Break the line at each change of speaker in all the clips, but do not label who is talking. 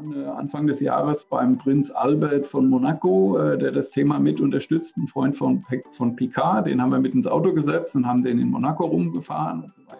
dann äh, Anfang des Jahres beim Prinz Albert von Monaco, äh, der das Thema mit unterstützt, ein Freund von, von Picard, den haben wir mit ins Auto gesetzt und haben den in Monaco rumgefahren und so weiter.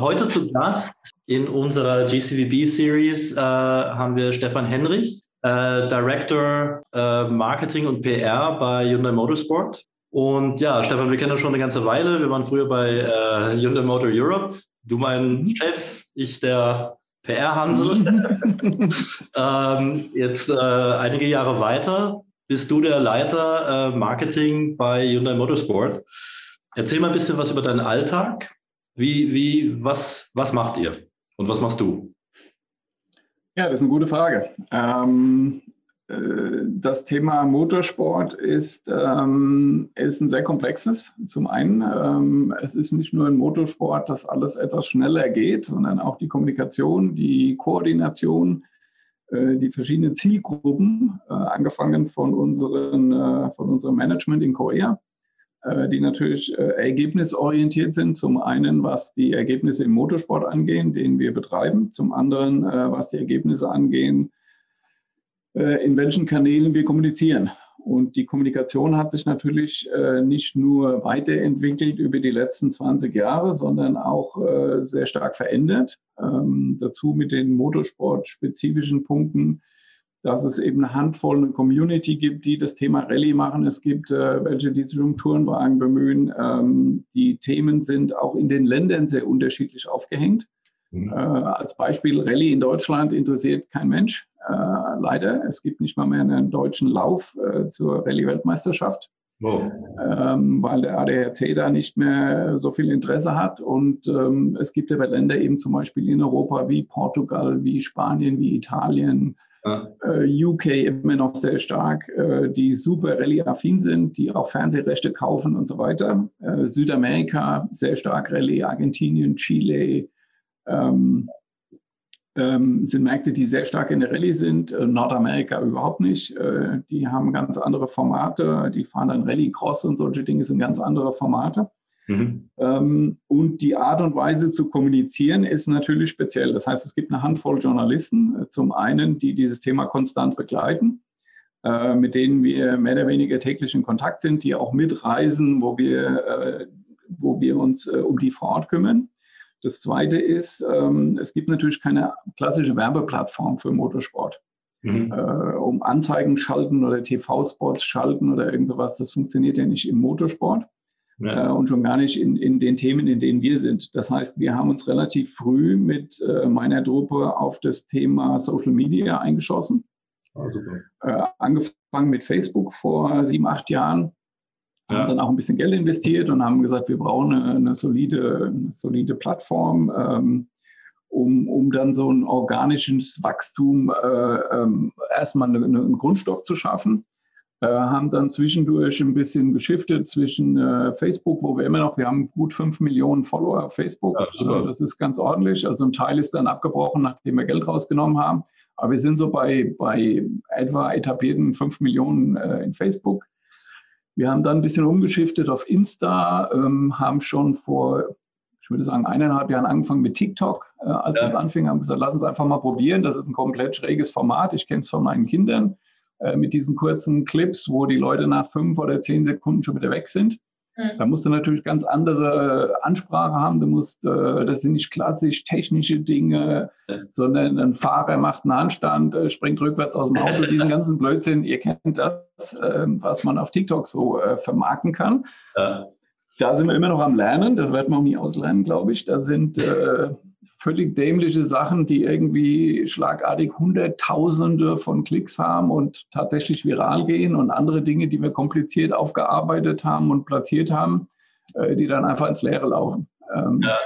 Heute zu Gast in unserer GCVB-Series äh, haben wir Stefan Henrich äh, Director äh, Marketing und PR bei Hyundai Motorsport. Und ja, Stefan, wir kennen uns schon eine ganze Weile. Wir waren früher bei äh, Hyundai Motor Europe. Du mein mhm. Chef, ich der PR-Hansel. ähm, jetzt äh, einige Jahre weiter bist du der Leiter äh, Marketing bei Hyundai Motorsport. Erzähl mal ein bisschen was über deinen Alltag. Wie, wie, was, was macht ihr und was machst du?
Ja, das ist eine gute Frage. Ähm, äh, das Thema Motorsport ist, ähm, ist ein sehr komplexes. Zum einen, ähm, es ist nicht nur ein Motorsport, dass alles etwas schneller geht, sondern auch die Kommunikation, die Koordination, äh, die verschiedenen Zielgruppen, äh, angefangen von, unseren, äh, von unserem Management in Korea, äh, die natürlich äh, ergebnisorientiert sind. Zum einen, was die Ergebnisse im Motorsport angehen, den wir betreiben. Zum anderen, äh, was die Ergebnisse angehen, in welchen Kanälen wir kommunizieren. Und die Kommunikation hat sich natürlich nicht nur weiterentwickelt über die letzten 20 Jahre, sondern auch sehr stark verändert. Ähm, dazu mit den motorsportspezifischen Punkten dass es eben eine Handvoll eine Community gibt, die das Thema Rallye machen. Es gibt äh, welche, die sich um Tourenwagen bemühen. Ähm, die Themen sind auch in den Ländern sehr unterschiedlich aufgehängt. Mhm. Äh, als Beispiel Rallye in Deutschland interessiert kein Mensch. Äh, leider. Es gibt nicht mal mehr einen deutschen Lauf äh, zur Rallye-Weltmeisterschaft. Oh. Ähm, weil der ADAC da nicht mehr so viel Interesse hat. Und ähm, es gibt aber Länder eben zum Beispiel in Europa wie Portugal, wie Spanien, wie Italien, ja. Äh, UK immer noch sehr stark, äh, die super Rallye-affin sind, die auch Fernsehrechte kaufen und so weiter. Äh, Südamerika sehr stark Rallye, Argentinien, Chile ähm, ähm, sind Märkte, die sehr stark in der Rallye sind. Nordamerika überhaupt nicht. die haben ganz andere Formate. Die fahren dann Rallye-Cross und solche Dinge sind ganz andere Formate. Mhm. Ähm, und die Art und Weise zu kommunizieren ist natürlich speziell. Das heißt, es gibt eine Handvoll Journalisten, äh, zum einen, die dieses Thema konstant begleiten, äh, mit denen wir mehr oder weniger täglich in Kontakt sind, die auch mitreisen, wo wir, äh, wo wir uns um die vor Ort kümmern. Das Zweite ist, ähm, es gibt natürlich keine klassische Werbeplattform für Motorsport. Mhm. um Anzeigen schalten oder TV-Spots schalten oder irgend sowas, das funktioniert ja nicht im Motorsport ja. äh, und schon gar nicht in, in den Themen, in denen wir sind. Das heißt, wir haben uns relativ früh mit äh, meiner Truppe auf das Thema Social Media eingeschossen. Oh, äh, angefangen mit Facebook vor sieben, acht Jahren. Ja. Haben dann auch ein bisschen Geld investiert und haben gesagt, wir brauchen eine, eine solide, eine solide Plattform, ähm, um, um dann so ein organisches Wachstum äh, ähm, erstmal eine, einen Grundstock zu schaffen. Äh, haben dann zwischendurch ein bisschen geschiftet zwischen äh, Facebook, wo wir immer noch, wir haben gut fünf Millionen Follower auf Facebook. Ja, das ist ganz ordentlich. Also ein Teil ist dann abgebrochen, nachdem wir Geld rausgenommen haben. Aber wir sind so bei, bei etwa etablierten fünf Millionen äh, in Facebook. Wir haben dann ein bisschen umgeschiftet auf Insta, ähm, haben schon vor, ich würde sagen, eineinhalb Jahren angefangen mit TikTok. Äh, als ja. das anfing, haben gesagt, lass uns einfach mal probieren. Das ist ein komplett schräges Format. Ich kenne es von meinen Kindern. Äh, mit diesen kurzen Clips, wo die Leute nach fünf oder zehn Sekunden schon wieder weg sind. Mhm. Da musst du natürlich ganz andere Ansprache haben. Du musst, äh, das sind nicht klassisch technische Dinge, sondern ein Fahrer macht einen Handstand, äh, springt rückwärts aus dem Auto, diesen ganzen Blödsinn. Ihr kennt das, ähm, was man auf TikTok so vermarkten kann. Da sind wir immer noch am Lernen. Das werden wir auch nie auslernen, glaube ich. Da sind völlig dämliche Sachen, die irgendwie schlagartig Hunderttausende von Klicks haben und tatsächlich viral gehen und andere Dinge, die wir kompliziert aufgearbeitet haben und platziert haben, äh, die dann einfach ins Leere laufen. Ähm, ja.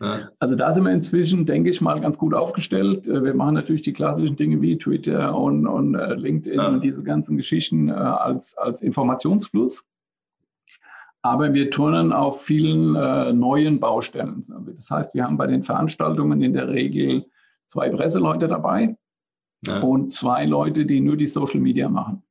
Ja. Also da sind wir inzwischen, denke ich mal, ganz gut aufgestellt. Äh, wir machen natürlich die klassischen Dinge wie Twitter und, und äh, LinkedIn ja. und diese ganzen Geschichten als, als Informationsfluss. Aber wir turnen auf vielen äh, neuen Baustellen. Das heißt, wir haben bei den Veranstaltungen in der Regel zwei Presseleute dabei ja. und zwei Leute, die nur die Social Media machen.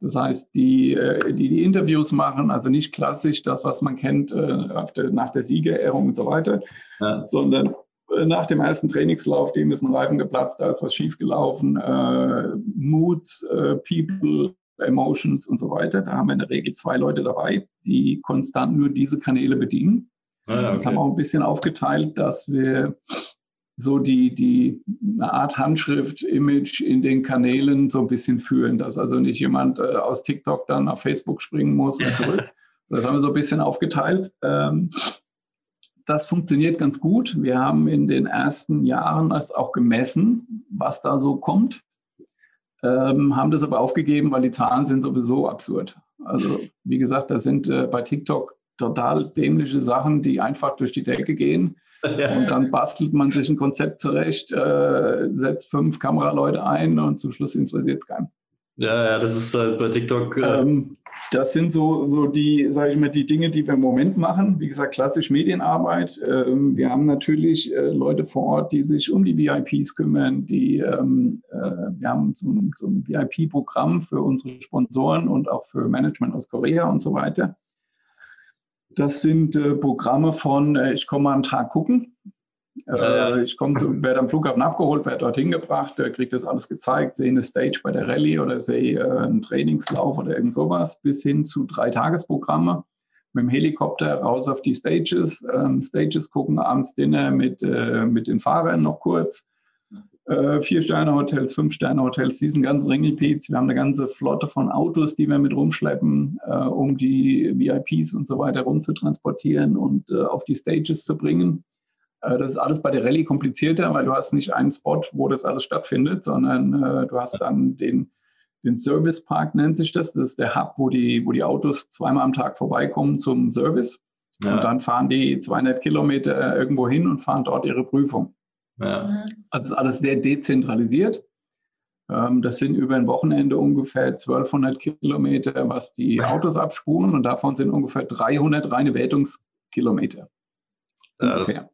Das heißt, die, äh, die die Interviews machen, also nicht klassisch das, was man kennt äh, der, nach der Siegerehrung und so weiter, ja. sondern äh, nach dem ersten Trainingslauf, dem ist ein Reifen geplatzt, da ist was schiefgelaufen, äh, Moods, äh, People, Emotions und so weiter. Da haben wir in der Regel zwei Leute dabei, die konstant nur diese Kanäle bedienen. Ah, okay. Das haben wir auch ein bisschen aufgeteilt, dass wir so die, die eine Art Handschrift, Image in den Kanälen so ein bisschen fühlen, dass also nicht jemand äh, aus TikTok dann auf Facebook springen muss und zurück. das haben wir so ein bisschen aufgeteilt. Ähm, das funktioniert ganz gut. Wir haben in den ersten Jahren das auch gemessen, was da so kommt, ähm, haben das aber aufgegeben, weil die Zahlen sind sowieso absurd. Also wie gesagt, das sind äh, bei TikTok total dämliche Sachen, die einfach durch die Decke gehen. Ja. Und dann bastelt man sich ein Konzept zurecht, äh, setzt fünf Kameraleute ein und zum Schluss interessiert es keinen.
Ja, ja, das ist halt bei TikTok.
Äh ähm, das sind so, so die, sage ich mal, die Dinge, die wir im Moment machen. Wie gesagt, klassisch Medienarbeit. Ähm, wir haben natürlich äh, Leute vor Ort, die sich um die VIPs kümmern. Die, ähm, äh, wir haben so ein, so ein VIP-Programm für unsere Sponsoren und auch für Management aus Korea und so weiter. Das sind äh, Programme von, äh, ich komme mal einen Tag gucken. Äh, ich komme zu, werde am Flughafen abgeholt, werde dorthin gebracht, äh, kriege das alles gezeigt, sehe eine Stage bei der Rallye oder sehe äh, einen Trainingslauf oder irgend sowas, bis hin zu drei Tagesprogramme mit dem Helikopter raus auf die Stages, ähm, Stages gucken, abends Dinner mit, mit den Fahrern noch kurz. Vier-Sterne-Hotels, Fünf-Sterne-Hotels, diesen ganzen Ringelpiez. Wir haben eine ganze Flotte von Autos, die wir mit rumschleppen, um die VIPs und so weiter rumzutransportieren und auf die Stages zu bringen. Äh, das ist alles bei der Rallye komplizierter, weil du hast nicht einen Spot, wo das alles stattfindet, sondern äh, du hast dann den, den Service Park, nennt sich das. Das ist der Hub, wo die, wo die Autos zweimal am Tag vorbeikommen zum Service. Ja. Und dann fahren die 200 Kilometer irgendwo hin und fahren dort ihre Prüfung. Ja. Also ist alles sehr dezentralisiert. Ähm, das sind über ein Wochenende ungefähr 1200 Kilometer, was die Autos abspulen und davon sind ungefähr 300 reine Wertungskilometer. Ja, ungefähr.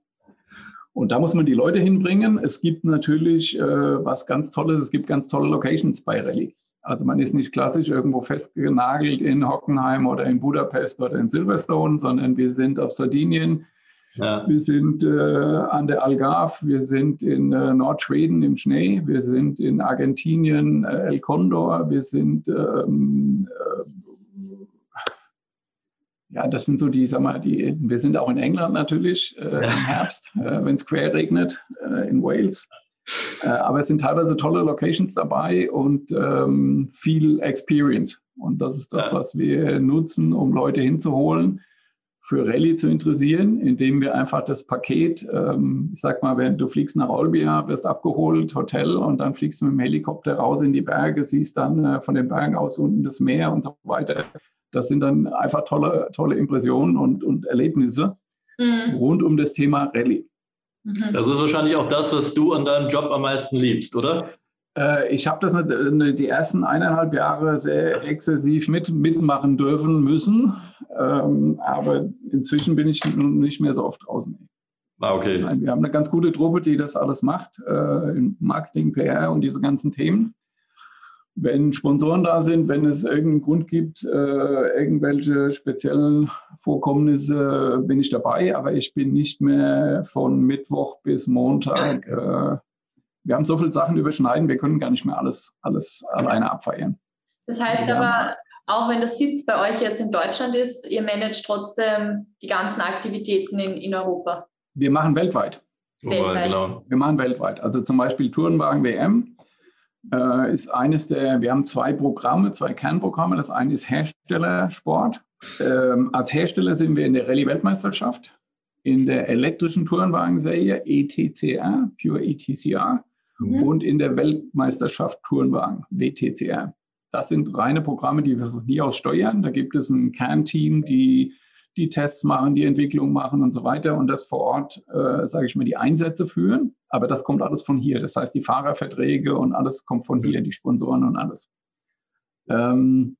Und da muss man die Leute hinbringen. Es gibt natürlich äh, was ganz Tolles, es gibt ganz tolle Locations bei Rallye. Also man ist nicht klassisch irgendwo festgenagelt in Hockenheim oder in Budapest oder in Silverstone, sondern wir sind auf Sardinien, ja. wir sind äh, an der Algarve, wir sind in äh, Nordschweden im Schnee, wir sind in Argentinien äh, El Condor, wir sind ähm, äh, ja, das sind so die, sag mal, die, wir sind auch in England natürlich äh, im Herbst, äh, wenn es quer regnet, äh, in Wales. Äh, aber es sind teilweise tolle Locations dabei und ähm, viel Experience. Und das ist das, ja. was wir nutzen, um Leute hinzuholen, für Rallye zu interessieren, indem wir einfach das Paket, ähm, ich sag mal, wenn du fliegst nach Olbia, wirst abgeholt, Hotel und dann fliegst du mit dem Helikopter raus in die Berge, siehst dann äh, von den Bergen aus unten das Meer und so weiter das sind dann einfach tolle, tolle Impressionen und, und Erlebnisse mhm. rund um das Thema Rallye.
Mhm. Das ist wahrscheinlich auch das, was du an deinem Job am meisten liebst, oder?
Äh, ich habe das nicht, die ersten eineinhalb Jahre sehr exzessiv mit, mitmachen dürfen müssen, ähm, aber inzwischen bin ich nicht mehr so oft draußen.
Ah, okay.
Wir haben eine ganz gute Truppe, die das alles macht, äh, im Marketing, PR und diese ganzen Themen wenn Sponsoren da sind, wenn es irgendeinen Grund gibt, äh, irgendwelche speziellen Vorkommnisse, bin ich dabei. Aber ich bin nicht mehr von Mittwoch bis Montag. Äh, wir haben so viele Sachen überschneiden, wir können gar nicht mehr alles, alles alleine abfeiern.
Das heißt ja. aber, auch wenn das Sitz bei euch jetzt in Deutschland ist, ihr managt trotzdem die ganzen Aktivitäten in, in Europa.
Wir machen weltweit.
Weltweit. Genau.
Wir machen weltweit. Also zum Beispiel Tourenwagen WM äh, ist eines der, wir haben zwei Programme, zwei Kernprogramme. Das eine ist Herstellersport. Ähm, als Hersteller sind wir in der Rallye-Weltmeisterschaft, in der elektrischen Tourenwagenserie ETCR, Pure ETCR, mhm. und in der Weltmeisterschaft Tourenwagen, WTCR. Das sind reine Programme, die wir von hier aus steuern. Da gibt es ein Kernteam, die die Tests machen, die Entwicklung machen und so weiter und das vor Ort, äh, sage ich mal, die Einsätze führen. Aber das kommt alles von hier. Das heißt, die Fahrerverträge und alles kommt von hier, die Sponsoren und alles. Ähm,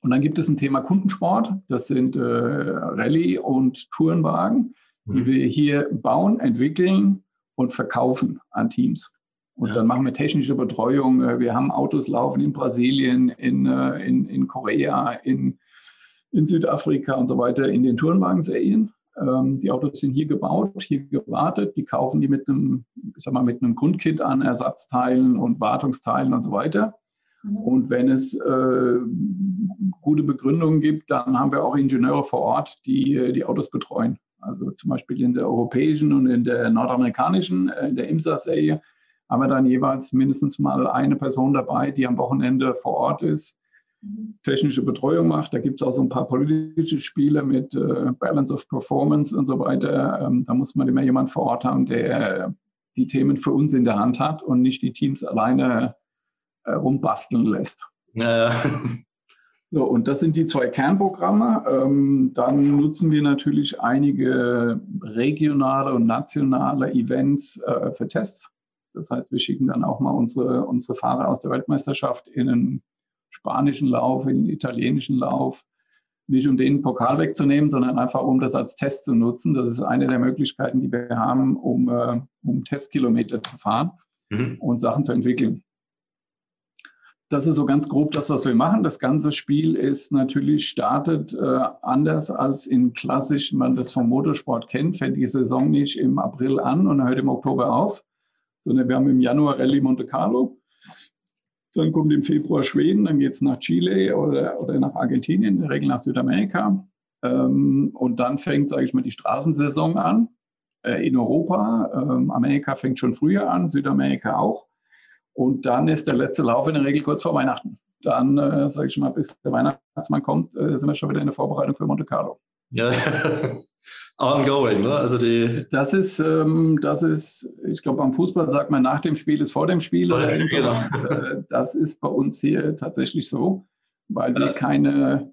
und dann gibt es ein Thema Kundensport. Das sind äh, Rallye- und Tourenwagen, die mhm. wir hier bauen, entwickeln und verkaufen an Teams. Und ja. dann machen wir technische Betreuung. Äh, wir haben Autos laufen in Brasilien, in, äh, in, in Korea, in, in Südafrika und so weiter in den Tourenwagen-Serien. Ähm, die Autos sind hier gebaut, hier gewartet. Die kaufen die mit einem, ich sag mal, mit einem Grundkit an Ersatzteilen und Wartungsteilen und so weiter. Mhm. Und wenn es äh, gute Begründungen gibt, dann haben wir auch Ingenieure vor Ort, die äh, die Autos betreuen. Also zum Beispiel in der europäischen und in der nordamerikanischen, äh, in der IMSA-Serie, haben wir dann jeweils mindestens mal eine Person dabei, die am Wochenende vor Ort ist, technische Betreuung macht. Da gibt es auch so ein paar politische Spiele mit äh, Balance of Performance und so weiter. Ähm, da muss man immer jemand vor Ort haben, der die Themen für uns in der Hand hat und nicht die Teams alleine äh, rumbasteln lässt. Ja, ja. So, und das sind die zwei Kernprogramme. Ähm, dann nutzen wir natürlich einige regionale und nationale Events äh, für Tests. Das heißt, wir schicken dann auch mal unsere, unsere Fahrer aus der Weltmeisterschaft in einen spanischen Lauf, in einen italienischen Lauf. Nicht um den Pokal wegzunehmen, sondern einfach um das als Test zu nutzen. Das ist eine der Möglichkeiten, die wir haben, um, äh, um Testkilometer zu fahren mhm. und Sachen zu entwickeln. Das ist so ganz grob das, was wir machen. Das ganze Spiel ist natürlich startet äh, anders als in klassisch, man das vom Motorsport kennt, fängt die Saison nicht im April an und hört im Oktober auf, sondern wir haben im Januar Rallye Monte Carlo. Dann kommt im Februar Schweden, dann geht es nach Chile oder, oder nach Argentinien, in der Regel nach Südamerika. Ähm, und dann fängt, sage ich mal, die Straßensaison an äh, in Europa. Ähm, Amerika fängt schon früher an, Südamerika auch. Und dann ist der letzte Lauf in der Regel kurz vor Weihnachten. Dann, äh, sage ich mal, bis der Weihnachtsmann kommt, äh, sind wir schon wieder in der Vorbereitung für Monte Carlo. Ja,
ongoing, ne? Also die
das ist, ähm, das ist, ich glaube, beim Fußball sagt man, nach dem Spiel ist vor dem Spiel oder irgend sowas. Äh, das ist bei uns hier tatsächlich so, weil wir keine,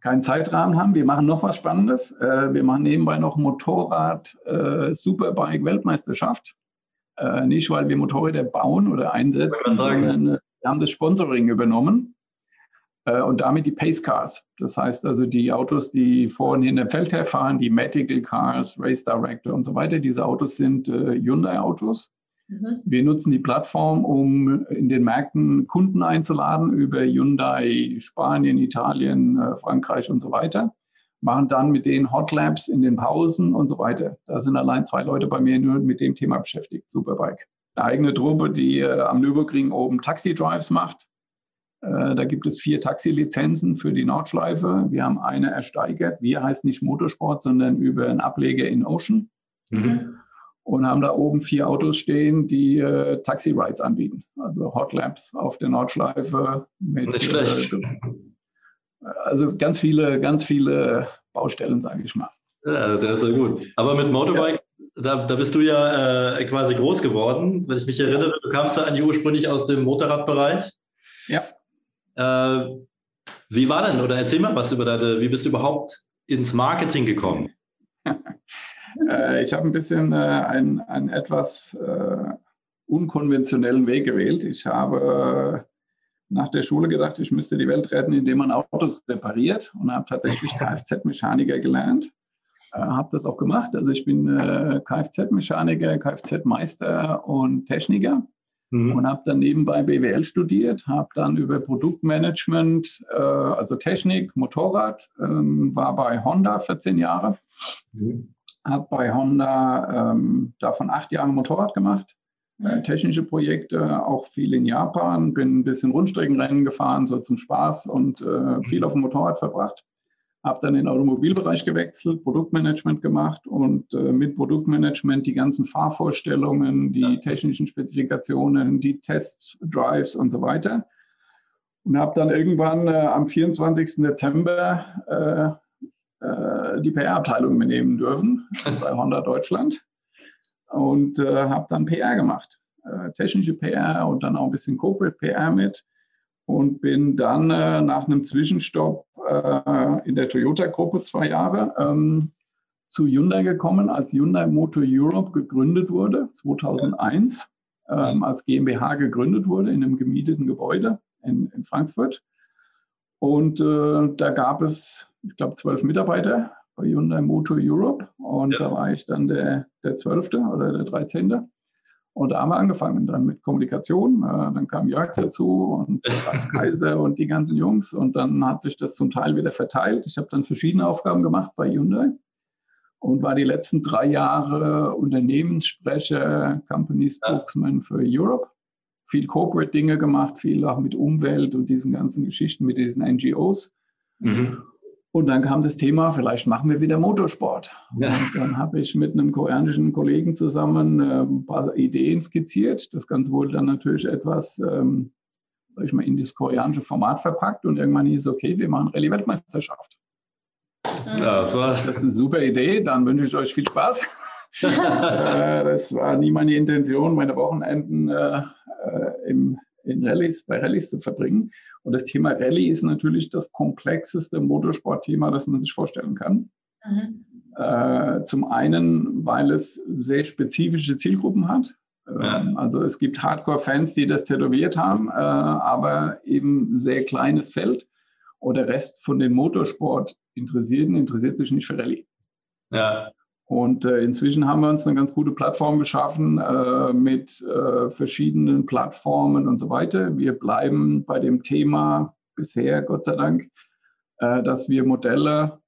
keinen Zeitrahmen haben. Wir machen noch was Spannendes. Äh, wir machen nebenbei noch Motorrad äh, Superbike Weltmeisterschaft. Nicht, weil wir Motorräder bauen oder einsetzen, sondern wir haben das Sponsoring übernommen und damit die Pace Cars. Das heißt also die Autos, die vor und hinter dem Feld herfahren, die Medical Cars, Race Director und so weiter. Diese Autos sind äh, Hyundai-Autos. Mhm. Wir nutzen die Plattform, um in den Märkten Kunden einzuladen über Hyundai Spanien, Italien, äh, Frankreich und so weiter. Machen dann mit denen Hot Labs in den Pausen und so weiter. Da sind allein zwei Leute bei mir nur mit dem Thema beschäftigt. Superbike. Eine eigene Truppe, die äh, am Nürburgring oben Taxi-Drives macht äh, da gibt es vier Taxilizenzen für die Nordschleife. Wir haben eine ersteigert. Wir heißt nicht Motorsport, sondern über einen Ableger in Ocean. Mhm. Und haben da oben vier Autos stehen, die äh, Taxi-Rides anbieten. Also Hot Laps auf der Nordschleife. Mit, nicht schlecht. Äh, also ganz viele, ganz viele Baustellen, sage ich mal.
Ja, das ist ja gut. Aber mit Motorbike, ja. da, da bist du ja äh, quasi groß geworden. Wenn ich mich erinnere, du kamst ja eigentlich ursprünglich aus dem Motorradbereich. Ja. Äh, wie war denn, oder erzähl mal was über deine, wie bist du überhaupt ins Marketing gekommen?
äh, ich habe ein bisschen äh, einen, einen etwas äh, unkonventionellen Weg gewählt. Ich habe nach der Schule gedacht, ich müsste die Welt retten, indem man Autos repariert und habe tatsächlich Kfz-Mechaniker gelernt. Äh, habe das auch gemacht. Also ich bin äh, Kfz-Mechaniker, Kfz-Meister und Techniker mhm. und habe dann nebenbei BWL studiert, habe dann über Produktmanagement, äh, also Technik, Motorrad, ähm, war bei Honda 14 Jahre, mhm. habe bei Honda ähm, davon acht Jahre Motorrad gemacht. Äh, technische Projekte, auch viel in Japan, bin ein bisschen Rundstreckenrennen gefahren, so zum Spaß und äh, viel auf dem Motorrad verbracht habe dann in den Automobilbereich gewechselt, Produktmanagement gemacht und äh, mit Produktmanagement die ganzen Fahrvorstellungen, die technischen Spezifikationen, die Testdrives und so weiter. Und habe dann irgendwann äh, am 24. Dezember äh, äh die PR-Abteilung übernehmen dürfen bei Honda Deutschland und äh, habe dann PR gemacht. Äh, technische PR und dann auch ein bisschen Corporate PR mit und bin dann äh, nach einem Zwischenstopp äh, in der Toyota-Gruppe zwei Jahre ähm, zu Hyundai gekommen, als Hyundai Motor Europe gegründet wurde, 2001, ähm, als GmbH gegründet wurde in einem gemieteten Gebäude in, in Frankfurt. Und äh, da gab es, ich glaube, zwölf Mitarbeiter bei Hyundai Motor Europe. Und ja. da war ich dann der, der 12. oder der 13. Und da haben wir angefangen dann mit Kommunikation. Äh, dann kam Jörg dazu und Kaiser und die ganzen Jungs. Und dann hat sich das zum Teil wieder verteilt. Ich habe dann verschiedene Aufgaben gemacht bei Hyundai und war die letzten drei Jahre Unternehmenssprecher, Company Spokesman für Europe. Viel Corporate-Dinge gemacht, viel auch mit Umwelt und diesen ganzen Geschichten mit diesen NGOs. Mhm. Und dann kam das Thema, vielleicht machen wir wieder Motorsport. Ja. Und dann habe ich mit einem koreanischen Kollegen zusammen äh, ein paar Ideen skizziert. Das Ganze wurde dann natürlich etwas, ähm, sag ich mal, in das koreanische Format verpackt und irgendwann hieß es, okay, wir machen Rallye-Weltmeisterschaft. Ja, das ist eine super Idee, dann wünsche ich euch viel Spaß. Äh, das war nie meine Intention, meine Wochenenden äh, äh, im, in Rallyes, bei Rallyes zu verbringen. Und das Thema Rallye ist natürlich das komplexeste Motorsportthema, das man sich vorstellen kann. Mhm. Äh, zum einen, weil es sehr spezifische Zielgruppen hat. Ja. Ähm, also es gibt Hardcore-Fans, die das tätowiert haben, äh, aber eben sehr kleines Feld. Und der Rest von den Motorsport-Interessierten interessiert sich nicht für Rallye. Ja. Und äh, inzwischen haben wir uns eine ganz gute Plattform geschaffen äh, mit äh, verschiedenen Plattformen und so weiter. Wir bleiben bei dem Thema bisher, Gott sei Dank, äh, dass wir Modelle,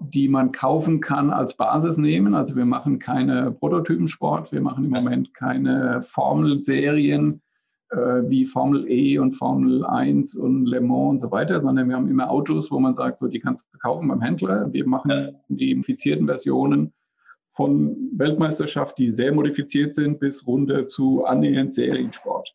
die man kaufen kann, als Basis nehmen. Also wir machen keine Prototypensport, wir machen im Moment keine Formelserien äh, wie Formel E und Formel 1 und Le Mans und so weiter, sondern wir haben immer Autos, wo man sagt, so, die kannst du kaufen beim Händler. Wir machen die infizierten Versionen von Weltmeisterschaft, die sehr modifiziert sind, bis runter zu annähernd Seriensport.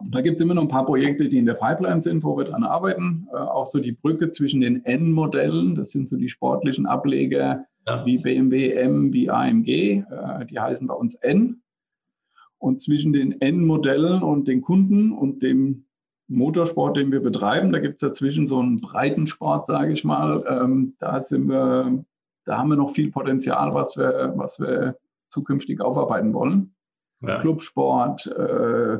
Und da gibt es immer noch ein paar Projekte, die in der Pipeline sind, wo wir dran arbeiten. Äh, auch so die Brücke zwischen den N-Modellen, das sind so die sportlichen Ableger ja. wie BMW M, wie AMG, äh, die heißen bei uns N. Und zwischen den N-Modellen und den Kunden und dem Motorsport, den wir betreiben, da gibt es dazwischen so einen Breitensport, sage ich mal. Ähm, da sind wir da haben wir noch viel Potenzial, was wir, was wir zukünftig aufarbeiten wollen. Ja. Clubsport, äh,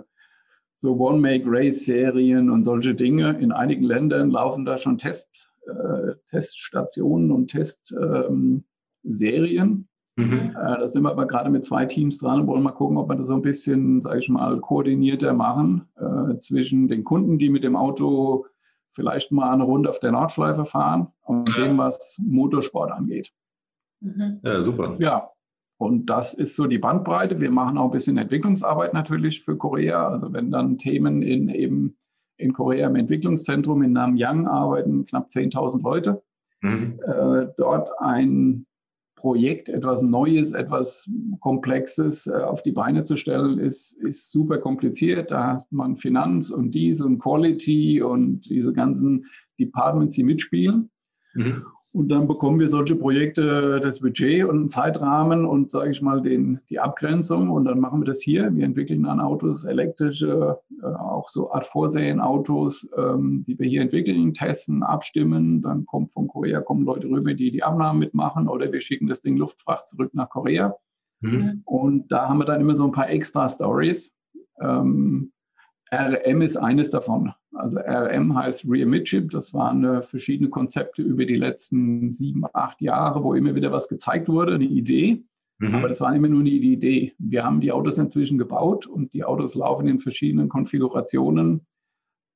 so One-Make-Race-Serien und solche Dinge. In einigen Ländern laufen da schon Test, äh, Teststationen und Testserien. Ähm, mhm. äh, da sind wir aber gerade mit zwei Teams dran und wollen mal gucken, ob wir das so ein bisschen, sage ich mal, koordinierter machen äh, zwischen den Kunden, die mit dem Auto vielleicht mal eine Runde auf der Nordschleife fahren und dem, was Motorsport angeht.
Mhm. Ja, super.
Ja, und das ist so die Bandbreite. Wir machen auch ein bisschen Entwicklungsarbeit natürlich für Korea. Also wenn dann Themen in eben in Korea im Entwicklungszentrum in Namyang arbeiten, knapp 10.000 Leute. Mhm. Äh, dort ein Projekt, etwas Neues, etwas Komplexes äh, auf die Beine zu stellen, ist, ist super kompliziert. Da hat man Finanz und dies und Quality und diese ganzen Departments, die mitspielen. Mhm. Und dann bekommen wir solche Projekte das Budget und einen Zeitrahmen und, sage ich mal, den, die Abgrenzung. Und dann machen wir das hier. Wir entwickeln dann Autos, elektrische, äh, auch so Art Vorserienautos, ähm, die wir hier entwickeln, testen, abstimmen. Dann kommt von Korea kommen Leute rüber, die die Abnahmen mitmachen oder wir schicken das Ding Luftfracht zurück nach Korea. Mhm. Und da haben wir dann immer so ein paar extra Stories. Ähm, RM ist eines davon. Also RM heißt Rear Midship. Das waren äh, verschiedene Konzepte über die letzten sieben, acht Jahre, wo immer wieder was gezeigt wurde, eine Idee. Mhm. Aber das war immer nur eine Idee. Wir haben die Autos inzwischen gebaut und die Autos laufen in verschiedenen Konfigurationen.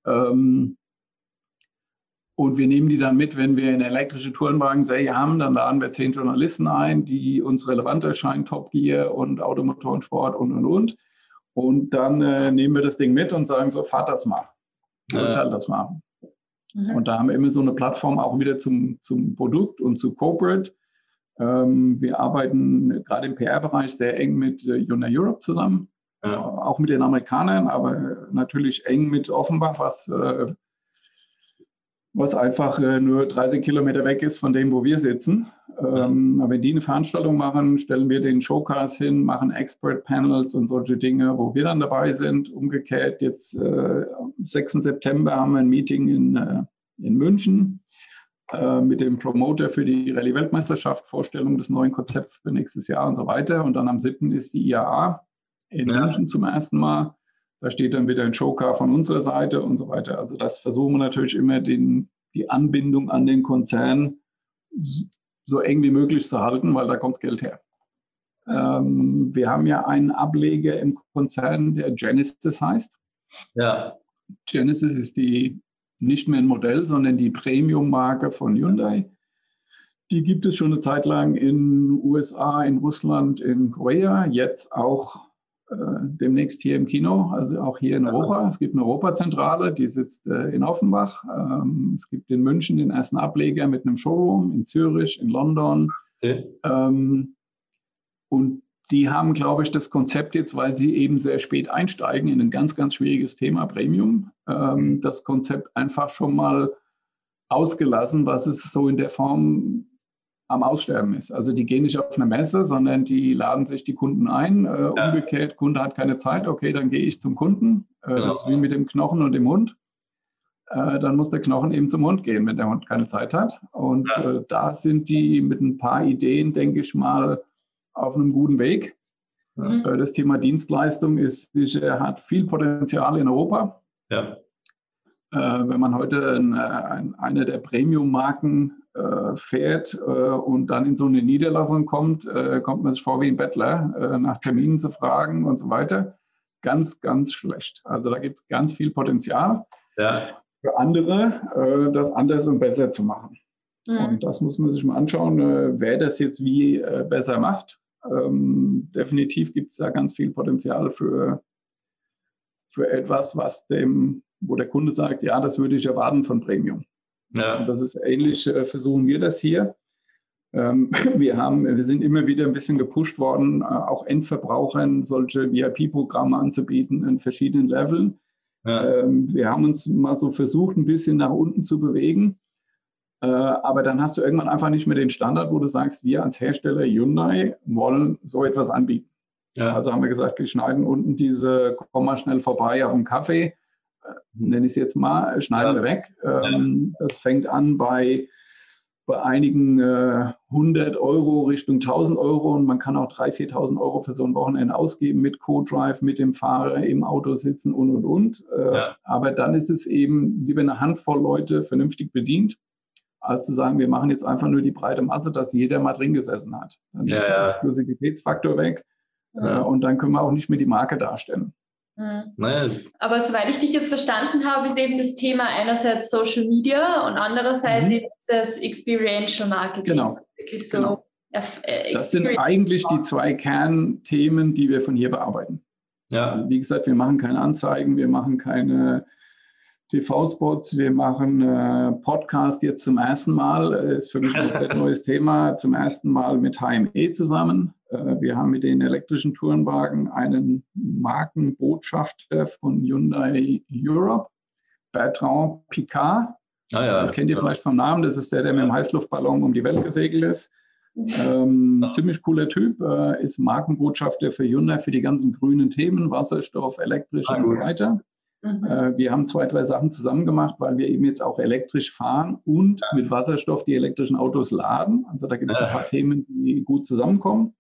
Ähm, und wir nehmen die dann mit, wenn wir eine elektrische Tourenwagen-Serie haben, dann laden wir zehn Journalisten ein, die uns relevant erscheinen, Top Gear und Automotorensport und, und, und. Und dann äh, nehmen wir das Ding mit und sagen so, fahrt das mal. Urteil das mal. Mhm. Und da haben wir immer so eine Plattform auch wieder zum, zum Produkt und zu Corporate. Ähm, wir arbeiten gerade im PR-Bereich sehr eng mit äh, Yuna Europe zusammen, ja. äh, auch mit den Amerikanern, aber natürlich eng mit Offenbach, was äh, was einfach äh, nur 30 Kilometer weg ist von dem, wo wir sitzen. Ähm, aber wenn die eine Veranstaltung machen, stellen wir den Showcase hin, machen Expert-Panels und solche Dinge, wo wir dann dabei sind. Umgekehrt, jetzt äh, am 6. September haben wir ein Meeting in, äh, in München äh, mit dem Promoter für die Rallye-Weltmeisterschaft, Vorstellung des neuen Konzepts für nächstes Jahr und so weiter. Und dann am 7. ist die IAA in ja. München zum ersten Mal. Da steht dann wieder ein Showcar von unserer Seite und so weiter. Also das versuchen wir natürlich immer, den, die Anbindung an den Konzern so eng wie möglich zu halten, weil da kommt das Geld her. Ähm, wir haben ja einen Ableger im Konzern, der Genesis heißt.
Ja.
Genesis ist die nicht mehr ein Modell, sondern die Premium-Marke von Hyundai. Die gibt es schon eine Zeit lang in USA, in Russland, in Korea, jetzt auch demnächst hier im Kino, also auch hier in Europa. Es gibt eine Europazentrale, die sitzt äh, in Offenbach. Ähm, es gibt in München den ersten Ableger mit einem Showroom, in Zürich, in London. Okay. Ähm, und die haben, glaube ich, das Konzept jetzt, weil sie eben sehr spät einsteigen in ein ganz, ganz schwieriges Thema Premium, ähm, das Konzept einfach schon mal ausgelassen, was es so in der Form am Aussterben ist. Also die gehen nicht auf eine Messe, sondern die laden sich die Kunden ein. Äh, ja. Umgekehrt, Kunde hat keine Zeit, okay, dann gehe ich zum Kunden. Äh, genau. Das ist wie mit dem Knochen und dem Hund. Äh, dann muss der Knochen eben zum Hund gehen, wenn der Hund keine Zeit hat. Und ja. Äh, da sind die mit ein paar Ideen, denke ich mal, auf einem guten Weg. Mhm. Äh, das Thema Dienstleistung ist, hat viel Potenzial in Europa.
Ja.
Äh, wenn man heute eine, eine der Premium-Marken äh, fährt äh, und dann in so eine Niederlassung kommt, äh, kommt man sich vor wie ein Bettler, nach Terminen zu fragen und so weiter. Ganz, ganz schlecht. Also da gibt es ganz viel Potenzial
ja.
für andere, das anders und besser zu machen. Mhm. Und das muss man sich mal anschauen, wer das jetzt wie besser macht. Ähm, definitiv gibt es da ganz viel Potenzial für, für etwas, was dem, wo der Kunde sagt, ja, das würde ich erwarten von Premium. Ja. Und das ist ähnlich, äh, versuchen wir das hier. Ähm, wir, haben, wir sind immer wieder ein bisschen gepusht worden, äh, auch Endverbrauchern solche VIP-Programme anzubieten in verschiedenen Leveln. Ja. Ähm, wir haben uns mal so versucht, ein bisschen nach unten zu bewegen. Äh, aber dann hast du irgendwann einfach nicht mehr den Standard, wo du sagst, wir als Hersteller Hyundai wollen so etwas anbieten. Ja. Also haben wir gesagt, wir schneiden unten diese, komm mal schnell vorbei auf dem Kaffee nenne ich es jetzt mal, schneiden ja. wir weg. Ähm, ja. Das fängt an bei, bei einigen äh, 100 Euro Richtung 1000 Euro und man kann auch 3.000, 4.000 Euro für so ein Wochenende ausgeben mit Co-Drive, mit dem Fahrer im Auto sitzen und und und. Äh, ja. Aber dann ist es eben lieber eine Handvoll Leute vernünftig bedient, als zu sagen, wir machen jetzt einfach nur die breite Masse, dass jeder mal drin gesessen hat. Dann ist der Exklusivitätsfaktor weg äh, und dann können wir auch nicht mehr die Marke darstellen.
Mhm. Naja. Aber soweit ich dich jetzt verstanden habe, ist eben das Thema einerseits Social Media und andererseits mhm. eben das Experiential Marketing.
Genau. So genau. Äh, das sind eigentlich die zwei Kernthemen, die wir von hier bearbeiten. Ja. Also wie gesagt, wir machen keine Anzeigen, wir machen keine TV-Spots, wir machen äh, Podcast jetzt zum ersten Mal, äh, ist für mich ein komplett neues Thema, zum ersten Mal mit HME zusammen. Äh, wir haben mit den elektrischen Tourenwagen einen Markenbotschafter von Hyundai Europe, Bertrand Picard. Ah, ja. Kennt ihr vielleicht vom Namen, das ist der, der mit dem Heißluftballon um die Welt gesegelt ist. Ähm, ja. Ziemlich cooler Typ, äh, ist Markenbotschafter für Hyundai für die ganzen grünen Themen, Wasserstoff, elektrisch ah, und so weiter. Mhm. Äh, wir haben zwei, drei Sachen zusammen gemacht, weil wir eben jetzt auch elektrisch fahren und ja. mit Wasserstoff die elektrischen Autos laden. Also da gibt es ein paar Themen, die gut zusammenkommen.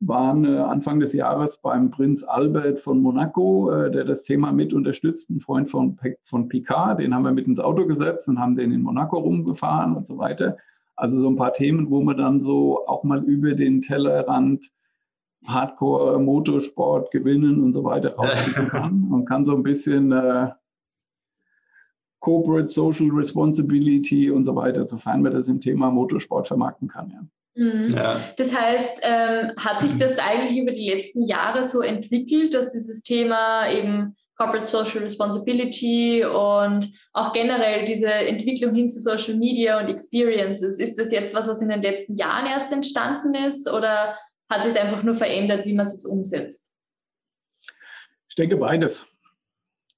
Waren äh, Anfang des Jahres beim Prinz Albert von Monaco, äh, der das Thema mit unterstützt, ein Freund von, von Picard, den haben wir mit ins Auto gesetzt und haben den in Monaco rumgefahren und so weiter. Also so ein paar Themen, wo man dann so auch mal über den Tellerrand Hardcore Motorsport gewinnen und so weiter rausfinden kann und kann so ein bisschen äh, Corporate Social Responsibility und so weiter, sofern man das im Thema Motorsport vermarkten kann. Ja.
Mhm. Ja. Das heißt, ähm, hat sich das eigentlich über die letzten Jahre so entwickelt, dass dieses Thema eben Corporate Social Responsibility und auch generell diese Entwicklung hin zu Social Media und Experiences, ist das jetzt was, was in den letzten Jahren erst entstanden ist oder hat sich einfach nur verändert, wie man es jetzt umsetzt?
Ich denke beides.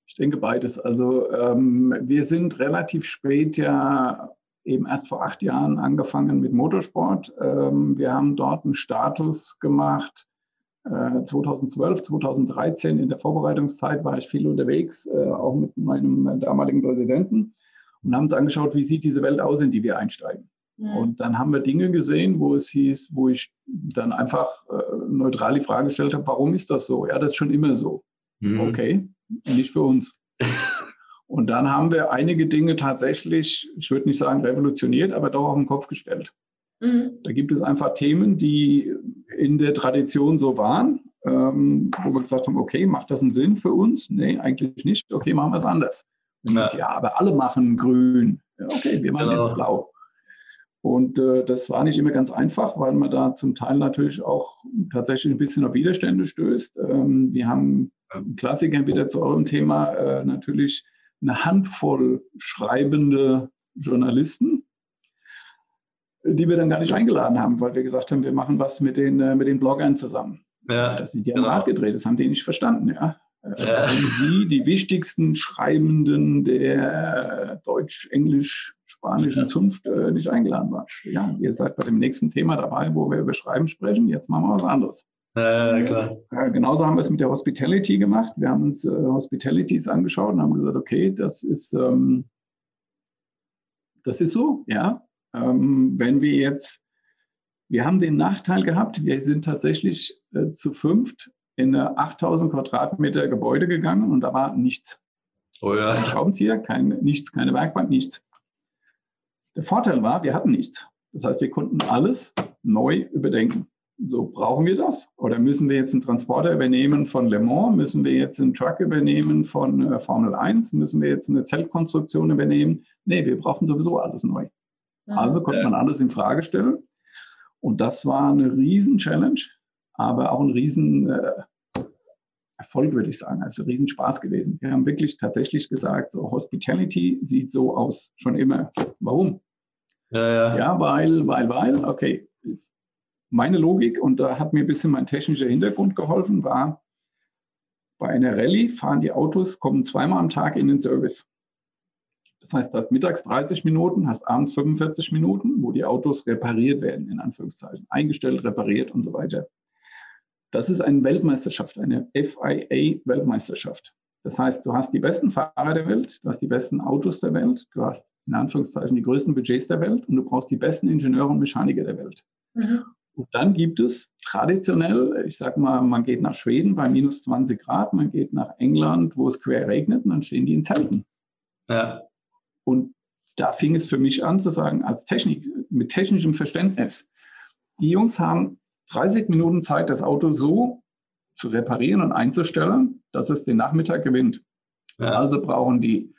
Ich denke beides. Also ähm, wir sind relativ spät ja eben erst vor acht Jahren angefangen mit Motorsport. Ähm, wir haben dort einen Status gemacht. Äh, 2012, 2013 in der Vorbereitungszeit war ich viel unterwegs, äh, auch mit meinem damaligen Präsidenten und haben uns angeschaut, wie sieht diese Welt aus, in die wir einsteigen. Mhm. Und dann haben wir Dinge gesehen, wo es hieß, wo ich dann einfach äh, neutral die Frage gestellt habe, warum ist das so? Ja, das ist schon immer so. Mhm. Okay, nicht für uns. Und dann haben wir einige Dinge tatsächlich, ich würde nicht sagen revolutioniert, aber doch auf den Kopf gestellt. Mhm. Da gibt es einfach Themen, die in der Tradition so waren, ähm, wo wir gesagt haben, okay, macht das einen Sinn für uns? Nee, eigentlich nicht. Okay, machen wir es anders. Ja. ja, aber alle machen grün. Ja, okay, wir machen genau. jetzt blau. Und äh, das war nicht immer ganz einfach, weil man da zum Teil natürlich auch tatsächlich ein bisschen auf Widerstände stößt. Ähm, wir haben Klassiker wieder zu eurem Thema äh, natürlich eine Handvoll schreibende Journalisten, die wir dann gar nicht eingeladen haben, weil wir gesagt haben, wir machen was mit den, äh, mit den Bloggern zusammen. Ja, das sind die am genau. Rad gedreht, das haben die nicht verstanden, ja. Äh, ja. Sie, die wichtigsten Schreibenden der deutsch-englisch-spanischen ja. Zunft, äh, nicht eingeladen waren. Ja, ihr seid bei dem nächsten Thema dabei, wo wir über Schreiben sprechen. Jetzt machen wir was anderes. Ja, klar. Äh, genauso haben wir es mit der Hospitality gemacht. Wir haben uns äh, Hospitalities angeschaut und haben gesagt, okay, das ist, ähm, das ist so, ja. Ähm, wenn wir jetzt, wir haben den Nachteil gehabt, wir sind tatsächlich äh, zu fünft in eine 8000 Quadratmeter Gebäude gegangen und da war nichts. Oh ja. Kein Schraubenzieher, kein, nichts, keine Werkbank, nichts. Der Vorteil war, wir hatten nichts. Das heißt, wir konnten alles neu überdenken. So, brauchen wir das? Oder müssen wir jetzt einen Transporter übernehmen von Le Mans? Müssen wir jetzt einen Truck übernehmen von äh, Formel 1? Müssen wir jetzt eine Zeltkonstruktion übernehmen? Nee, wir brauchen sowieso alles neu. Mhm. Also konnte man alles in Frage stellen. Und das war eine Riesen-Challenge, aber auch ein riesen äh, Erfolg, würde ich sagen. Also riesen Spaß gewesen. Wir haben wirklich tatsächlich gesagt, so Hospitality sieht so aus, schon immer. Warum? Ja, ja. ja weil, weil, weil, okay, meine Logik, und da hat mir ein bisschen mein technischer Hintergrund geholfen, war, bei einer Rallye fahren die Autos, kommen zweimal am Tag in den Service. Das heißt, du hast mittags 30 Minuten, hast abends 45 Minuten, wo die Autos repariert werden, in Anführungszeichen, eingestellt, repariert und so weiter. Das ist eine Weltmeisterschaft, eine FIA-Weltmeisterschaft. Das heißt, du hast die besten Fahrer der Welt, du hast die besten Autos der Welt, du hast in Anführungszeichen die größten Budgets der Welt und du brauchst die besten Ingenieure und Mechaniker der Welt. Mhm. Und dann gibt es traditionell, ich sage mal, man geht nach Schweden bei minus 20 Grad, man geht nach England, wo es quer regnet, und dann stehen die in Zelten. Ja. Und da fing es für mich an zu sagen, als Technik, mit technischem Verständnis, die Jungs haben 30 Minuten Zeit, das Auto so zu reparieren und einzustellen, dass es den Nachmittag gewinnt. Ja. Also brauchen die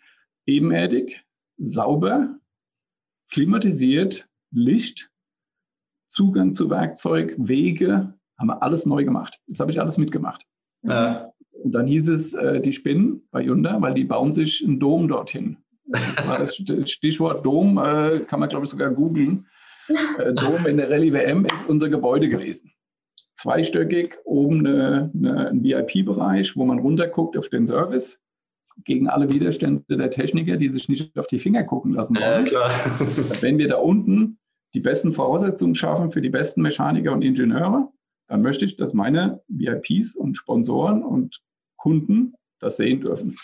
ebenerdig, sauber, klimatisiert, Licht, Zugang zu Werkzeug, Wege, haben wir alles neu gemacht. Das habe ich alles mitgemacht. Mhm. Äh, und dann hieß es, äh, die spinnen bei Hyundai, weil die bauen sich einen Dom dorthin. Das war das Stichwort Dom, äh, kann man glaube ich sogar googeln. Äh, Dom in der Rallye WM ist unser Gebäude gewesen. Zweistöckig, oben eine, eine, ein VIP-Bereich, wo man runterguckt auf den Service gegen alle Widerstände der Techniker, die sich nicht auf die Finger gucken lassen wollen. Ja, Wenn wir da unten die besten Voraussetzungen schaffen für die besten Mechaniker und Ingenieure, dann möchte ich, dass meine VIPs und Sponsoren und Kunden das sehen dürfen.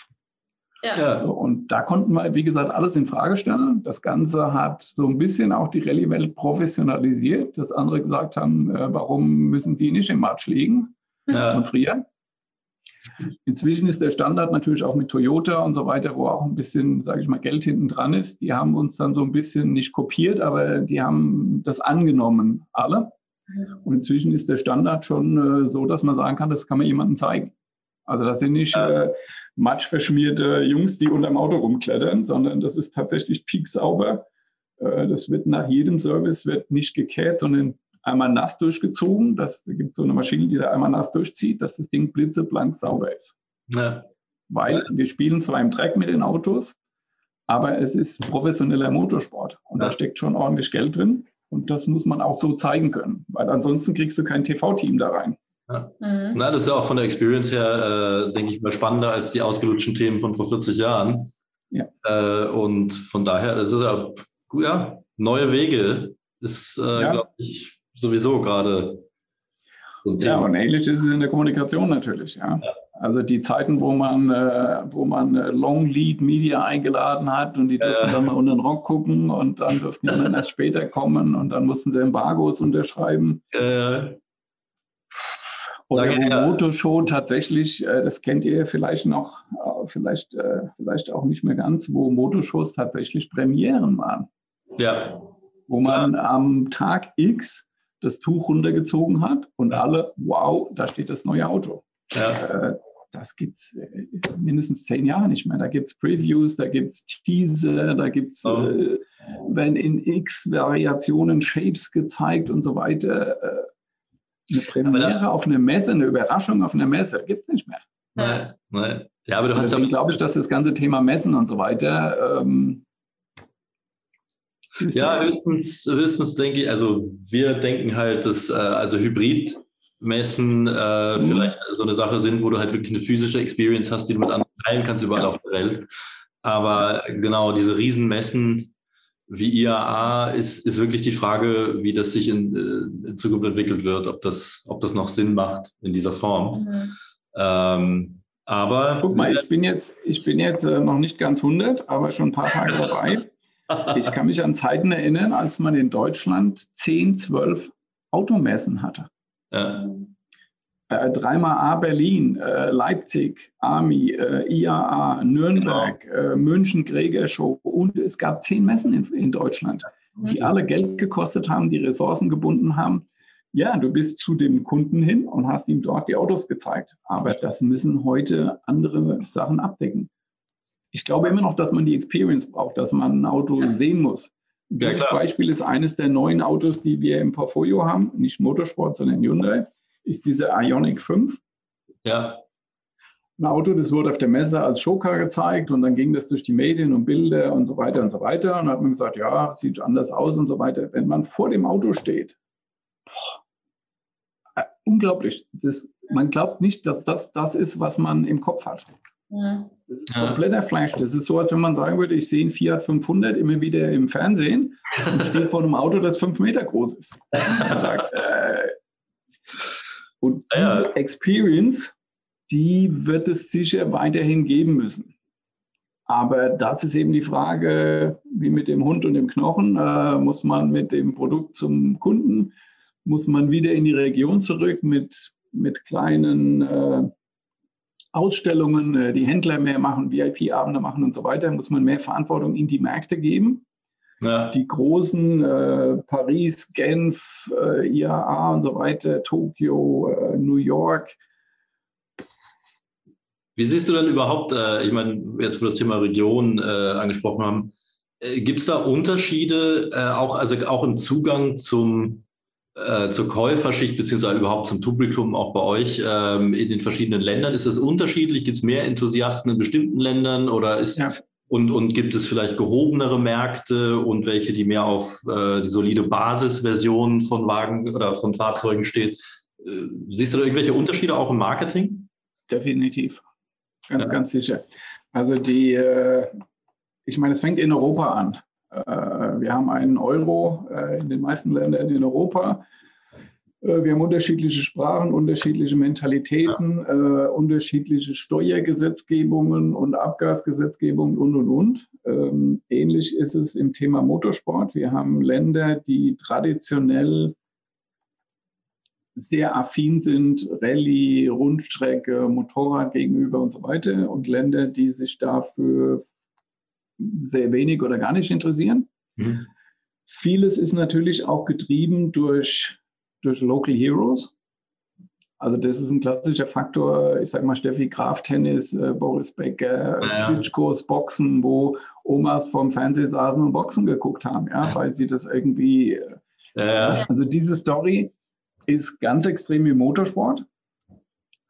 Ja. Und da konnten wir, wie gesagt, alles in Frage stellen. Das Ganze hat so ein bisschen auch die Rallye-Welt professionalisiert, dass andere gesagt haben, äh, warum müssen die nicht im Matsch liegen ja. und frieren? Inzwischen ist der Standard natürlich auch mit Toyota und so weiter, wo auch ein bisschen, sage ich mal, Geld hinten dran ist. Die haben uns dann so ein bisschen nicht kopiert, aber die haben das angenommen, alle. Und inzwischen ist der Standard schon äh, so, dass man sagen kann, das kann man jemandem zeigen. Also das sind nicht äh, matschverschmierte Jungs, die unterm Auto rumklettern, sondern das ist tatsächlich pieksauber. Äh, das wird nach jedem Service wird nicht gekehrt, sondern einmal nass durchgezogen. Das, da gibt es so eine Maschine, die da einmal nass durchzieht, dass das Ding blitzeblank sauber ist. Ja. Weil wir spielen zwar im Dreck mit den Autos, aber es ist professioneller Motorsport und ja. da steckt schon ordentlich Geld drin. Und das muss man auch so zeigen können, weil ansonsten kriegst du kein TV-Team da rein.
Ja. Mhm. Na, das ist ja auch von der Experience her, äh, denke ich mal, spannender als die ausgelutschten Themen von vor 40 Jahren. Ja. Äh, und von daher, das ist ja, ja neue Wege ist, äh, ja. glaube ich, sowieso gerade.
Ja, und ähnlich ist es in der Kommunikation natürlich. Ja. ja. Also die Zeiten, wo man, äh, wo man äh, Long Lead Media eingeladen hat und die durften äh. dann mal unter den Rock gucken und dann durften die dann erst später kommen und dann mussten sie Embargos unterschreiben. Äh. Oder wo ja. Motorshow tatsächlich, äh, das kennt ihr vielleicht noch, äh, vielleicht, vielleicht auch nicht mehr ganz, wo Motorshows tatsächlich Premieren waren. Ja. wo man Klar. am Tag X das Tuch runtergezogen hat und alle, wow, da steht das neue Auto. Ja. Äh, das gibt es äh, mindestens zehn Jahre nicht mehr. Da gibt es Previews, da gibt es Teaser, da gibt es, oh. äh, werden in x Variationen Shapes gezeigt und so weiter. Äh, eine Premiere auf einer Messe, eine Überraschung auf einer Messe gibt es nicht mehr.
Nein, nein. Ja, aber du hast
Deswegen glaube ich, dass das ganze Thema Messen und so weiter. Ähm,
ja, höchstens, höchstens denke ich, also wir denken halt, dass äh, also Hybridmessen äh, mhm. vielleicht so eine Sache sind, wo du halt wirklich eine physische Experience hast, die du mit anderen teilen kannst überall ja. auf der Welt. Aber genau, diese Riesenmessen wie IAA ist, ist wirklich die Frage, wie das sich in, äh, in Zukunft entwickelt wird, ob das, ob das noch Sinn macht in dieser Form. Mhm. Ähm, aber
guck mal, ich bin jetzt, ich bin jetzt äh, noch nicht ganz 100, aber schon ein paar Tage dabei. Ich kann mich an Zeiten erinnern, als man in Deutschland 10, 12 Automessen hatte. Ja. Äh, dreimal A Berlin, äh, Leipzig, Army, äh, IAA, Nürnberg, genau. Äh, München, Gregor Show und es gab zehn Messen in, in Deutschland, die mhm. alle Geld gekostet haben, die Ressourcen gebunden haben. Ja, du bist zu dem Kunden hin und hast ihm dort die Autos gezeigt. Aber das müssen heute andere Sachen abdecken. Ich glaube immer noch, dass man die Experience braucht, dass man ein Auto ja. sehen muss. Ja, das Beispiel ist eines der neuen Autos, die wir im Portfolio haben, nicht Motorsport, sondern Hyundai ist diese Ionic 5.
Ja.
Ein Auto, das wurde auf der Messe als Showcar gezeigt und dann ging das durch die Medien und Bilder und so weiter und so weiter. Und dann hat man gesagt, ja, sieht anders aus und so weiter. Wenn man vor dem Auto steht, boah, äh, unglaublich. Das, man glaubt nicht, dass das das ist, was man im Kopf hat. Ja. Das ist ja. kompletter Flash. Das ist so, als wenn man sagen würde, ich sehe einen Fiat 500 immer wieder im Fernsehen und stehe vor einem Auto, das fünf Meter groß ist. Äh, und diese. Experience, die wird es sicher weiterhin geben müssen. Aber das ist eben die Frage, wie mit dem Hund und dem Knochen, äh, muss man mit dem Produkt zum Kunden, muss man wieder in die Region zurück mit, mit kleinen äh, Ausstellungen, äh, die Händler mehr machen, VIP-Abende machen und so weiter, muss man mehr Verantwortung in die Märkte geben. Ja. Die großen äh, Paris, Genf, äh, IAA und so weiter, Tokio, äh, New York.
Wie siehst du denn überhaupt, äh, ich meine, jetzt wo wir das Thema Region äh, angesprochen haben, gibt es da Unterschiede, auch, also auch im Zugang zum, zur Käuferschicht beziehungsweise überhaupt zum Publikum auch bei euch ähm, in den verschiedenen Ländern? Ist das unterschiedlich? Gibt es mehr Enthusiasten in bestimmten Ländern oder ist ja. Und, und gibt es vielleicht gehobenere Märkte und welche, die mehr auf äh, die solide Basisversion von Wagen oder von Fahrzeugen steht? Äh, siehst du da irgendwelche Unterschiede auch im Marketing?
Definitiv. Ganz, ja. ganz sicher. Also die, äh, ich meine, es fängt in Europa an. Äh, wir haben einen Euro äh, in den meisten Ländern in Europa. Äh, wir haben unterschiedliche Sprachen, unterschiedliche Mentalitäten, äh, unterschiedliche Steuergesetzgebungen und Abgasgesetzgebungen und, und, und. Ähm, ähnlich ist es im Thema Motorsport. Wir haben Länder, die traditionell sehr affin sind, Rallye, Rundstrecke, Motorrad gegenüber und so weiter. Und Länder, die sich dafür sehr wenig oder gar nicht interessieren. Mhm. Vieles ist natürlich auch getrieben durch durch Local Heroes. Also das ist ein klassischer Faktor, ich sage mal Steffi Graf Tennis, äh, Boris Becker, ja. Klitschkos Boxen, wo Omas vorm Fernseher saßen und Boxen geguckt haben, ja, ja. weil sie das irgendwie. Ja. Also diese Story ist ganz extrem im Motorsport.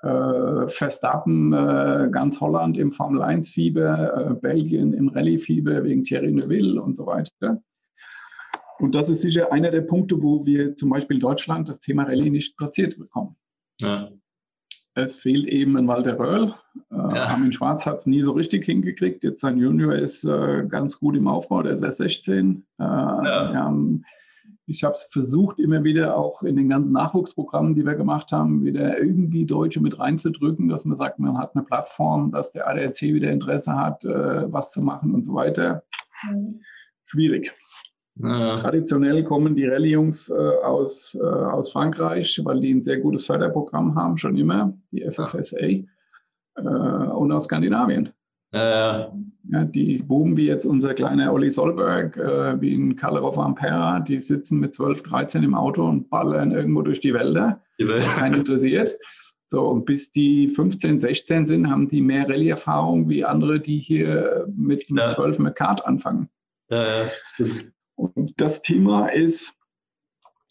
Äh, Verstappen, äh, ganz Holland im Formel 1-Fieber, äh, Belgien im Rallye-Fieber wegen Thierry Neuville und so weiter. Und das ist sicher einer der Punkte, wo wir zum Beispiel in Deutschland das Thema Rallye nicht platziert bekommen. Ja. Es fehlt eben ein Walter Röhrl. Äh, ja. Armin Schwarz hat es nie so richtig hingekriegt. Jetzt sein Junior ist äh, ganz gut im Aufbau, der ist erst 16. Äh, ja. haben, ich habe es versucht, immer wieder auch in den ganzen Nachwuchsprogrammen, die wir gemacht haben, wieder irgendwie Deutsche mit reinzudrücken, dass man sagt, man hat eine Plattform, dass der ADAC wieder Interesse hat, äh, was zu machen und so weiter. Mhm. Schwierig. Ja. Traditionell kommen die Rallye-Jungs äh, aus, äh, aus Frankreich, weil die ein sehr gutes Förderprogramm haben, schon immer, die FFSA, äh, und aus Skandinavien. Äh, ja, die Buben wie jetzt unser kleiner Olli Solberg, äh, wie in Calero Ampera, die sitzen mit 12, 13 im Auto und ballern irgendwo durch die Wälder. Die Welt. Keinen interessiert. So, und bis die 15, 16 sind, haben die mehr Rallye-Erfahrung wie andere, die hier mit, mit ja. 12 mit Kart anfangen. Ja, ja. Und das Thema ist,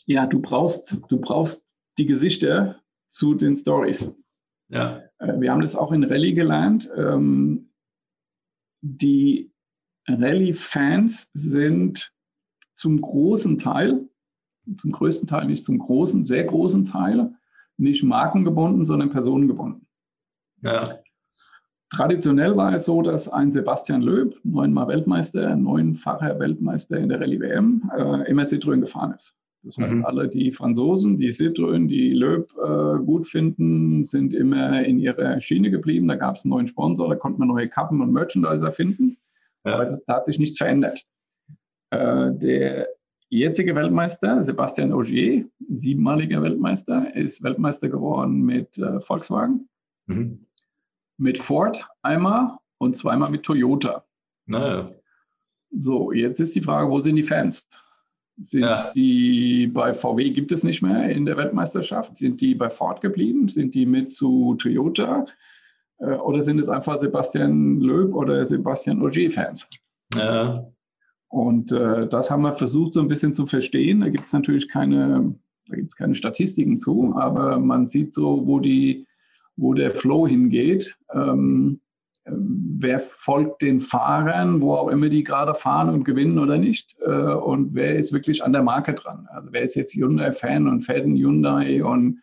ja, du brauchst, du brauchst die Gesichter zu den Stories. Ja. Äh, wir haben das auch in Rallye gelernt. Ähm, die Rallye-Fans sind zum großen Teil, zum größten Teil, nicht zum großen, sehr großen Teil, nicht markengebunden, sondern personengebunden. Ja. Traditionell war es so, dass ein Sebastian Löb, neunmal Weltmeister, neunfacher Weltmeister in der Rallye WM, äh, immer Citroën gefahren ist. Das heißt, mhm. alle die Franzosen, die Citroën, die Löb äh, gut finden, sind immer in ihrer Schiene geblieben. Da gab es einen neuen Sponsor, da konnte man neue Kappen und Merchandiser finden. Ja. Aber das, da hat sich nichts verändert. Äh, der jetzige Weltmeister, Sebastian Ogier, siebenmaliger Weltmeister, ist Weltmeister geworden mit äh, Volkswagen, mhm. mit Ford einmal und zweimal mit Toyota. Naja. So, jetzt ist die Frage, wo sind die Fans? Sind ja. die bei VW gibt es nicht mehr in der Weltmeisterschaft? Sind die bei Ford geblieben? Sind die mit zu Toyota? Äh, oder sind es einfach Sebastian Loeb oder Sebastian Ogier-Fans? Ja. Und äh, das haben wir versucht so ein bisschen zu verstehen. Da gibt es natürlich keine, da gibt's keine Statistiken zu, aber man sieht so, wo, die, wo der Flow hingeht. Ähm, wer folgt den Fahrern, wo auch immer die gerade fahren und gewinnen oder nicht. Äh, und wer ist wirklich an der Marke dran? Also wer ist jetzt Hyundai-Fan und fährt ein Hyundai und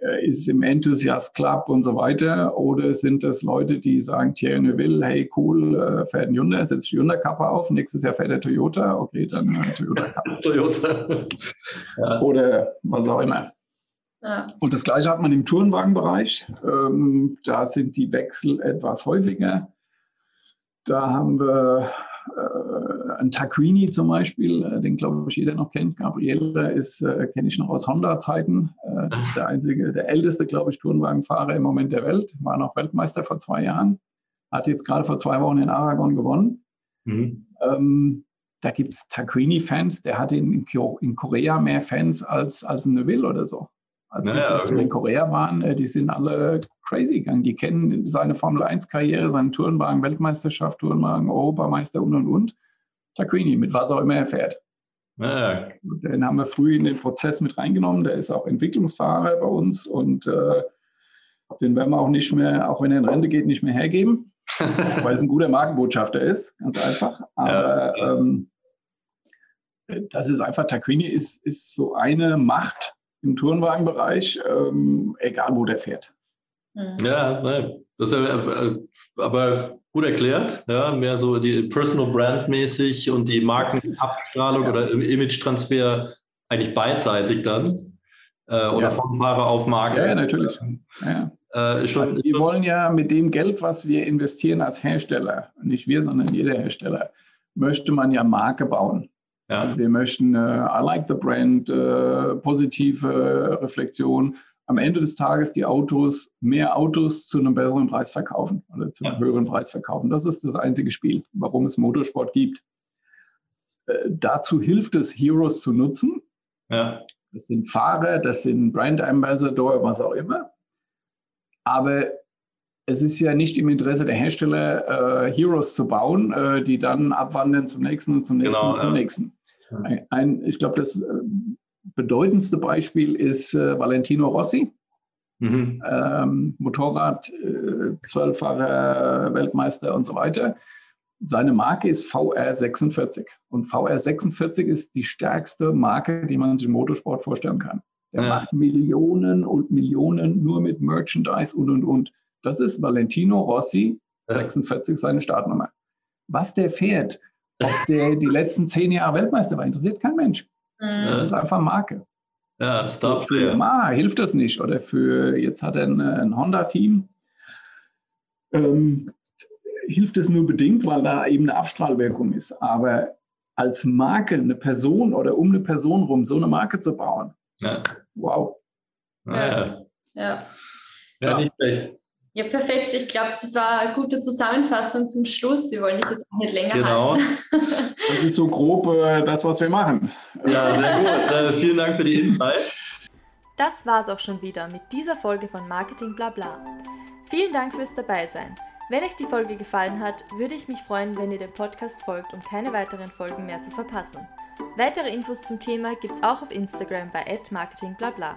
äh, ist im Enthusiast Club und so weiter? Oder sind das Leute, die sagen, Thierry Neuville, hey cool, äh, fährt ein Hyundai, setzt Hyundai-Kappa auf, nächstes Jahr fährt der Toyota, okay, dann Toyota-Kappa. Toyota. ja. Oder was auch immer. Ja. Und das Gleiche hat man im Tourenwagenbereich. Ähm, da sind die Wechsel etwas häufiger. Da haben wir äh, ein Taquini zum Beispiel, äh, den glaube ich jeder noch kennt. Gabriele ist, äh, kenne ich noch aus Honda-Zeiten. Äh, das ist der einzige, der älteste, glaube ich, Tourenwagenfahrer im Moment der Welt. War noch Weltmeister vor zwei Jahren. Hat jetzt gerade vor zwei Wochen in Aragon gewonnen. Mhm. Ähm, da gibt es Taquini-Fans, der hat in, in Korea mehr Fans als, als ein Neville oder so. Als naja, wir also in Korea waren, äh, die sind alle crazy gegangen. Die kennen seine Formel-1-Karriere, seine Tourenwagen, Weltmeisterschaft, Tourenwagen, Europameister und und und. Taquini, mit was auch immer er fährt. Ja. Den haben wir früh in den Prozess mit reingenommen. Der ist auch Entwicklungsfahrer bei uns und äh, den werden wir auch nicht mehr, auch wenn er in Rente geht, nicht mehr hergeben, weil es ein guter Markenbotschafter ist, ganz einfach. Aber ja. ähm, das ist einfach, Taquini ist, ist so eine Macht, im Tourenwagenbereich, ähm, egal wo der fährt.
Mhm. Ja, nein, das ist äh, aber gut erklärt. Ja, mehr so die Personal Brand mäßig und die Markenabstrahlung ja. oder Image-Transfer eigentlich beidseitig dann. Äh, oder ja. vom Fahrer auf Marke.
Ja, natürlich. Ja. Äh, schon, also wir wollen ja mit dem Geld, was wir investieren als Hersteller, nicht wir, sondern jeder Hersteller, möchte man ja Marke bauen. Ja. Also wir möchten äh, I like the brand, äh, positive Reflexion. Am Ende des Tages die Autos, mehr Autos zu einem besseren Preis verkaufen oder zu einem ja. höheren Preis verkaufen. Das ist das einzige Spiel, warum es Motorsport gibt. Äh, dazu hilft es, Heroes zu nutzen. Ja. Das sind Fahrer, das sind Brand Ambassador, was auch immer. Aber es ist ja nicht im Interesse der Hersteller, äh, Heroes zu bauen, äh, die dann abwandern zum nächsten und zum nächsten genau, und zum ja. nächsten. Ein, ein, ich glaube, das äh, bedeutendste Beispiel ist äh, Valentino Rossi. Mhm. Ähm, Motorrad, äh, zwölffacher Weltmeister und so weiter. Seine Marke ist VR46 und VR46 ist die stärkste Marke, die man sich im Motorsport vorstellen kann. Der ja. macht Millionen und Millionen nur mit Merchandise und und und. Das ist Valentino Rossi, 46, seine Startnummer. Was der fährt, ob der die letzten zehn Jahre Weltmeister war, interessiert kein Mensch. Mhm. Das ist einfach Marke. Ja, Star Für Yamaha hilft das nicht. Oder für, jetzt hat er ein, ein Honda-Team. Ähm, hilft es nur bedingt, weil da eben eine Abstrahlwirkung ist. Aber als Marke, eine Person oder um eine Person rum, so eine Marke zu bauen, ja. wow.
Ja. ja. ja.
ja. nicht schlecht.
Ja, perfekt. Ich glaube, das war eine gute Zusammenfassung zum Schluss. Wir wollen dich jetzt auch nicht länger
genau.
halten.
Das ist so grob äh, das, was wir machen.
Ja, sehr gut. Äh, vielen Dank für die Insights.
Das war's auch schon wieder mit dieser Folge von Marketing Blabla. Vielen Dank fürs Dabeisein. Wenn euch die Folge gefallen hat, würde ich mich freuen, wenn ihr dem Podcast folgt, um keine weiteren Folgen mehr zu verpassen. Weitere Infos zum Thema gibt's auch auf Instagram bei @marketingblabla.